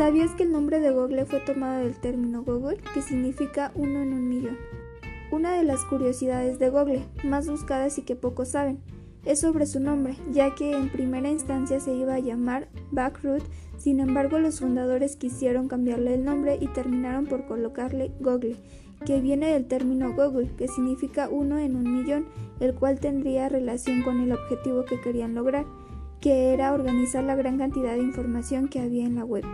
¿Sabías que el nombre de Google fue tomado del término Google, que significa uno en un millón? Una de las curiosidades de Google, más buscadas y que pocos saben, es sobre su nombre, ya que en primera instancia se iba a llamar Backroot, sin embargo los fundadores quisieron cambiarle el nombre y terminaron por colocarle Google, que viene del término Google, que significa uno en un millón, el cual tendría relación con el objetivo que querían lograr, que era organizar la gran cantidad de información que había en la web.